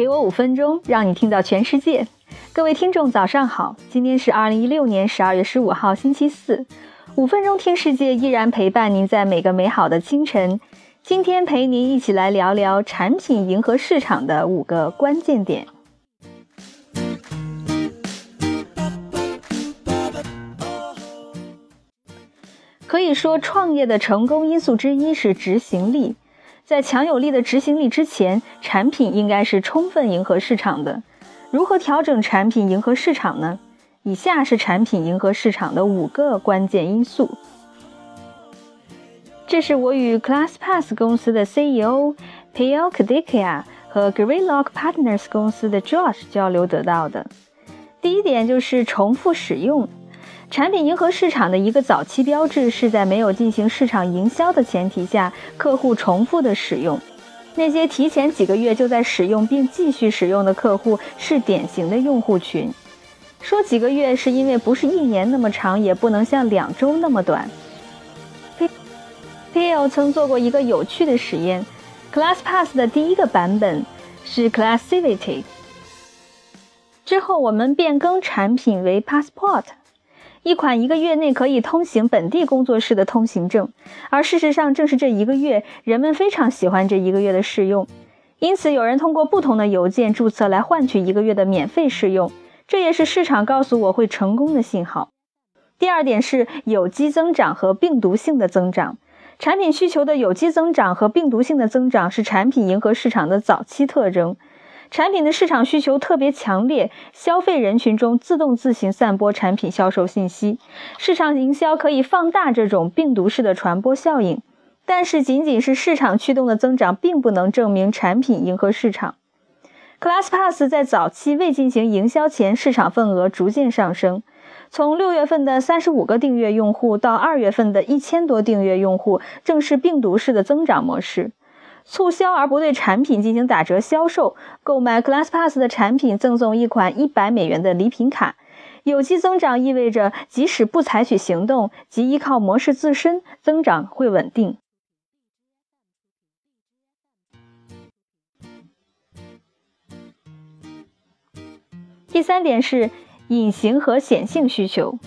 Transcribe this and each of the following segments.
给我五分钟，让你听到全世界。各位听众，早上好！今天是二零一六年十二月十五号，星期四。五分钟听世界依然陪伴您在每个美好的清晨。今天陪您一起来聊聊产品迎合市场的五个关键点。可以说，创业的成功因素之一是执行力。在强有力的执行力之前，产品应该是充分迎合市场的。如何调整产品迎合市场呢？以下是产品迎合市场的五个关键因素。这是我与 ClassPass 公司的 CEO Payal Kadikia 和 Greylock Partners 公司的 Josh 交流得到的。第一点就是重复使用。产品迎合市场的一个早期标志是在没有进行市场营销的前提下，客户重复的使用。那些提前几个月就在使用并继续使用的客户是典型的用户群。说几个月是因为不是一年那么长，也不能像两周那么短。p l 曾做过一个有趣的实验，ClassPass 的第一个版本是 Classivity，之后我们变更产品为 Passport。一款一个月内可以通行本地工作室的通行证，而事实上正是这一个月，人们非常喜欢这一个月的试用，因此有人通过不同的邮件注册来换取一个月的免费试用，这也是市场告诉我会成功的信号。第二点是有机增长和病毒性的增长，产品需求的有机增长和病毒性的增长是产品迎合市场的早期特征。产品的市场需求特别强烈，消费人群中自动自行散播产品销售信息。市场营销可以放大这种病毒式的传播效应，但是仅仅是市场驱动的增长，并不能证明产品迎合市场。ClassPass 在早期未进行营销前，市场份额逐渐上升，从六月份的三十五个订阅用户到二月份的一千多订阅用户，正是病毒式的增长模式。促销而不对产品进行打折销售，购买 ClassPass 的产品赠送一款一百美元的礼品卡。有机增长意味着，即使不采取行动，即依靠模式自身，增长会稳定。第三点是隐形和显性需求。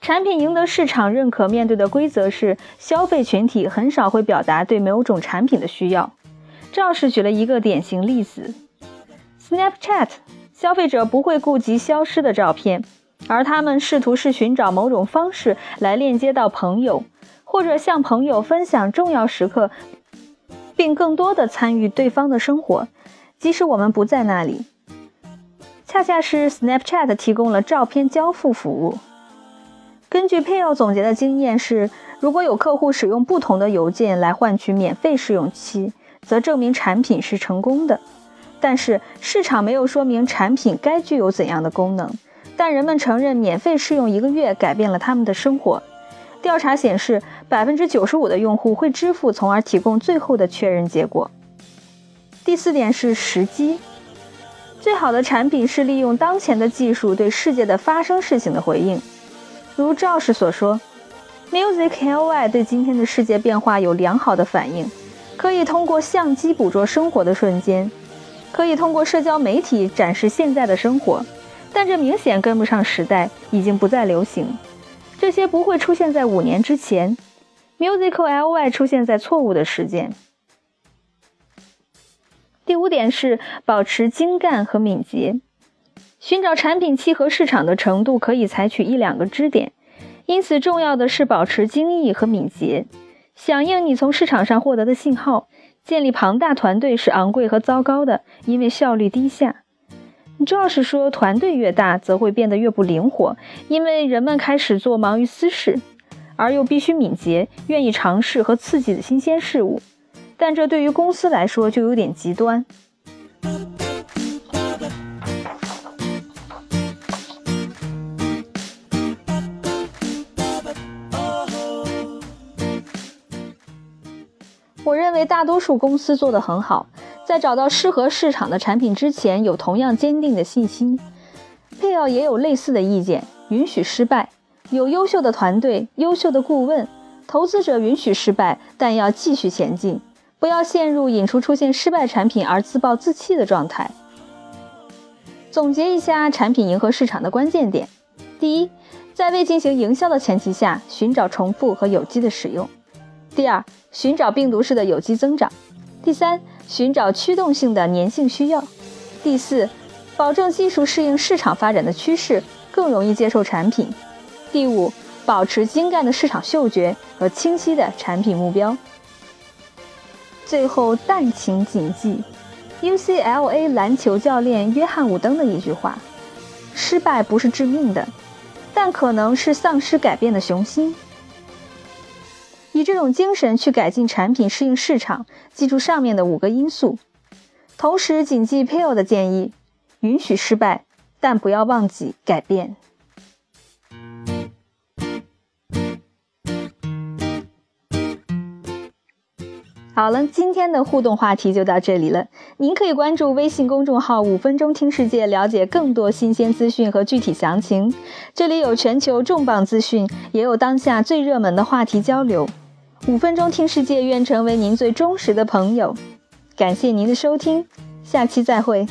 产品赢得市场认可，面对的规则是消费群体很少会表达对某种产品的需要。赵氏举了一个典型例子：Snapchat，消费者不会顾及消失的照片，而他们试图是寻找某种方式来链接到朋友，或者向朋友分享重要时刻，并更多的参与对方的生活，即使我们不在那里。恰恰是 Snapchat 提供了照片交付服务。根据佩奥总结的经验是，如果有客户使用不同的邮件来换取免费试用期，则证明产品是成功的。但是市场没有说明产品该具有怎样的功能，但人们承认免费试用一个月改变了他们的生活。调查显示，百分之九十五的用户会支付，从而提供最后的确认结果。第四点是时机，最好的产品是利用当前的技术对世界的发生事情的回应。如赵氏所说，Music LY 对今天的世界变化有良好的反应，可以通过相机捕捉生活的瞬间，可以通过社交媒体展示现在的生活，但这明显跟不上时代，已经不再流行。这些不会出现在五年之前，Music LY 出现在错误的时间。第五点是保持精干和敏捷。寻找产品契合市场的程度可以采取一两个支点，因此重要的是保持精益和敏捷，响应你从市场上获得的信号。建立庞大团队是昂贵和糟糕的，因为效率低下。Josh 说，团队越大，则会变得越不灵活，因为人们开始做忙于私事，而又必须敏捷，愿意尝试和刺激的新鲜事物。但这对于公司来说就有点极端。我认为大多数公司做得很好，在找到适合市场的产品之前，有同样坚定的信心。佩奥也有类似的意见，允许失败，有优秀的团队、优秀的顾问，投资者允许失败，但要继续前进，不要陷入引出出现失败产品而自暴自弃的状态。总结一下产品迎合市场的关键点：第一，在未进行营销的前提下，寻找重复和有机的使用；第二，寻找病毒式的有机增长；第三，寻找驱动性的粘性需要；第四，保证技术适应市场发展的趋势，更容易接受产品；第五，保持精干的市场嗅觉和清晰的产品目标。最后，但请谨记，UCLA 篮球教练约翰伍登的一句话：“失败不是致命的，但可能是丧失改变的雄心。”以这种精神去改进产品，适应市场。记住上面的五个因素，同时谨记 Peel 的建议：允许失败，但不要忘记改变。好了，今天的互动话题就到这里了。您可以关注微信公众号“五分钟听世界”，了解更多新鲜资讯和具体详情。这里有全球重磅资讯，也有当下最热门的话题交流。五分钟听世界，愿成为您最忠实的朋友。感谢您的收听，下期再会。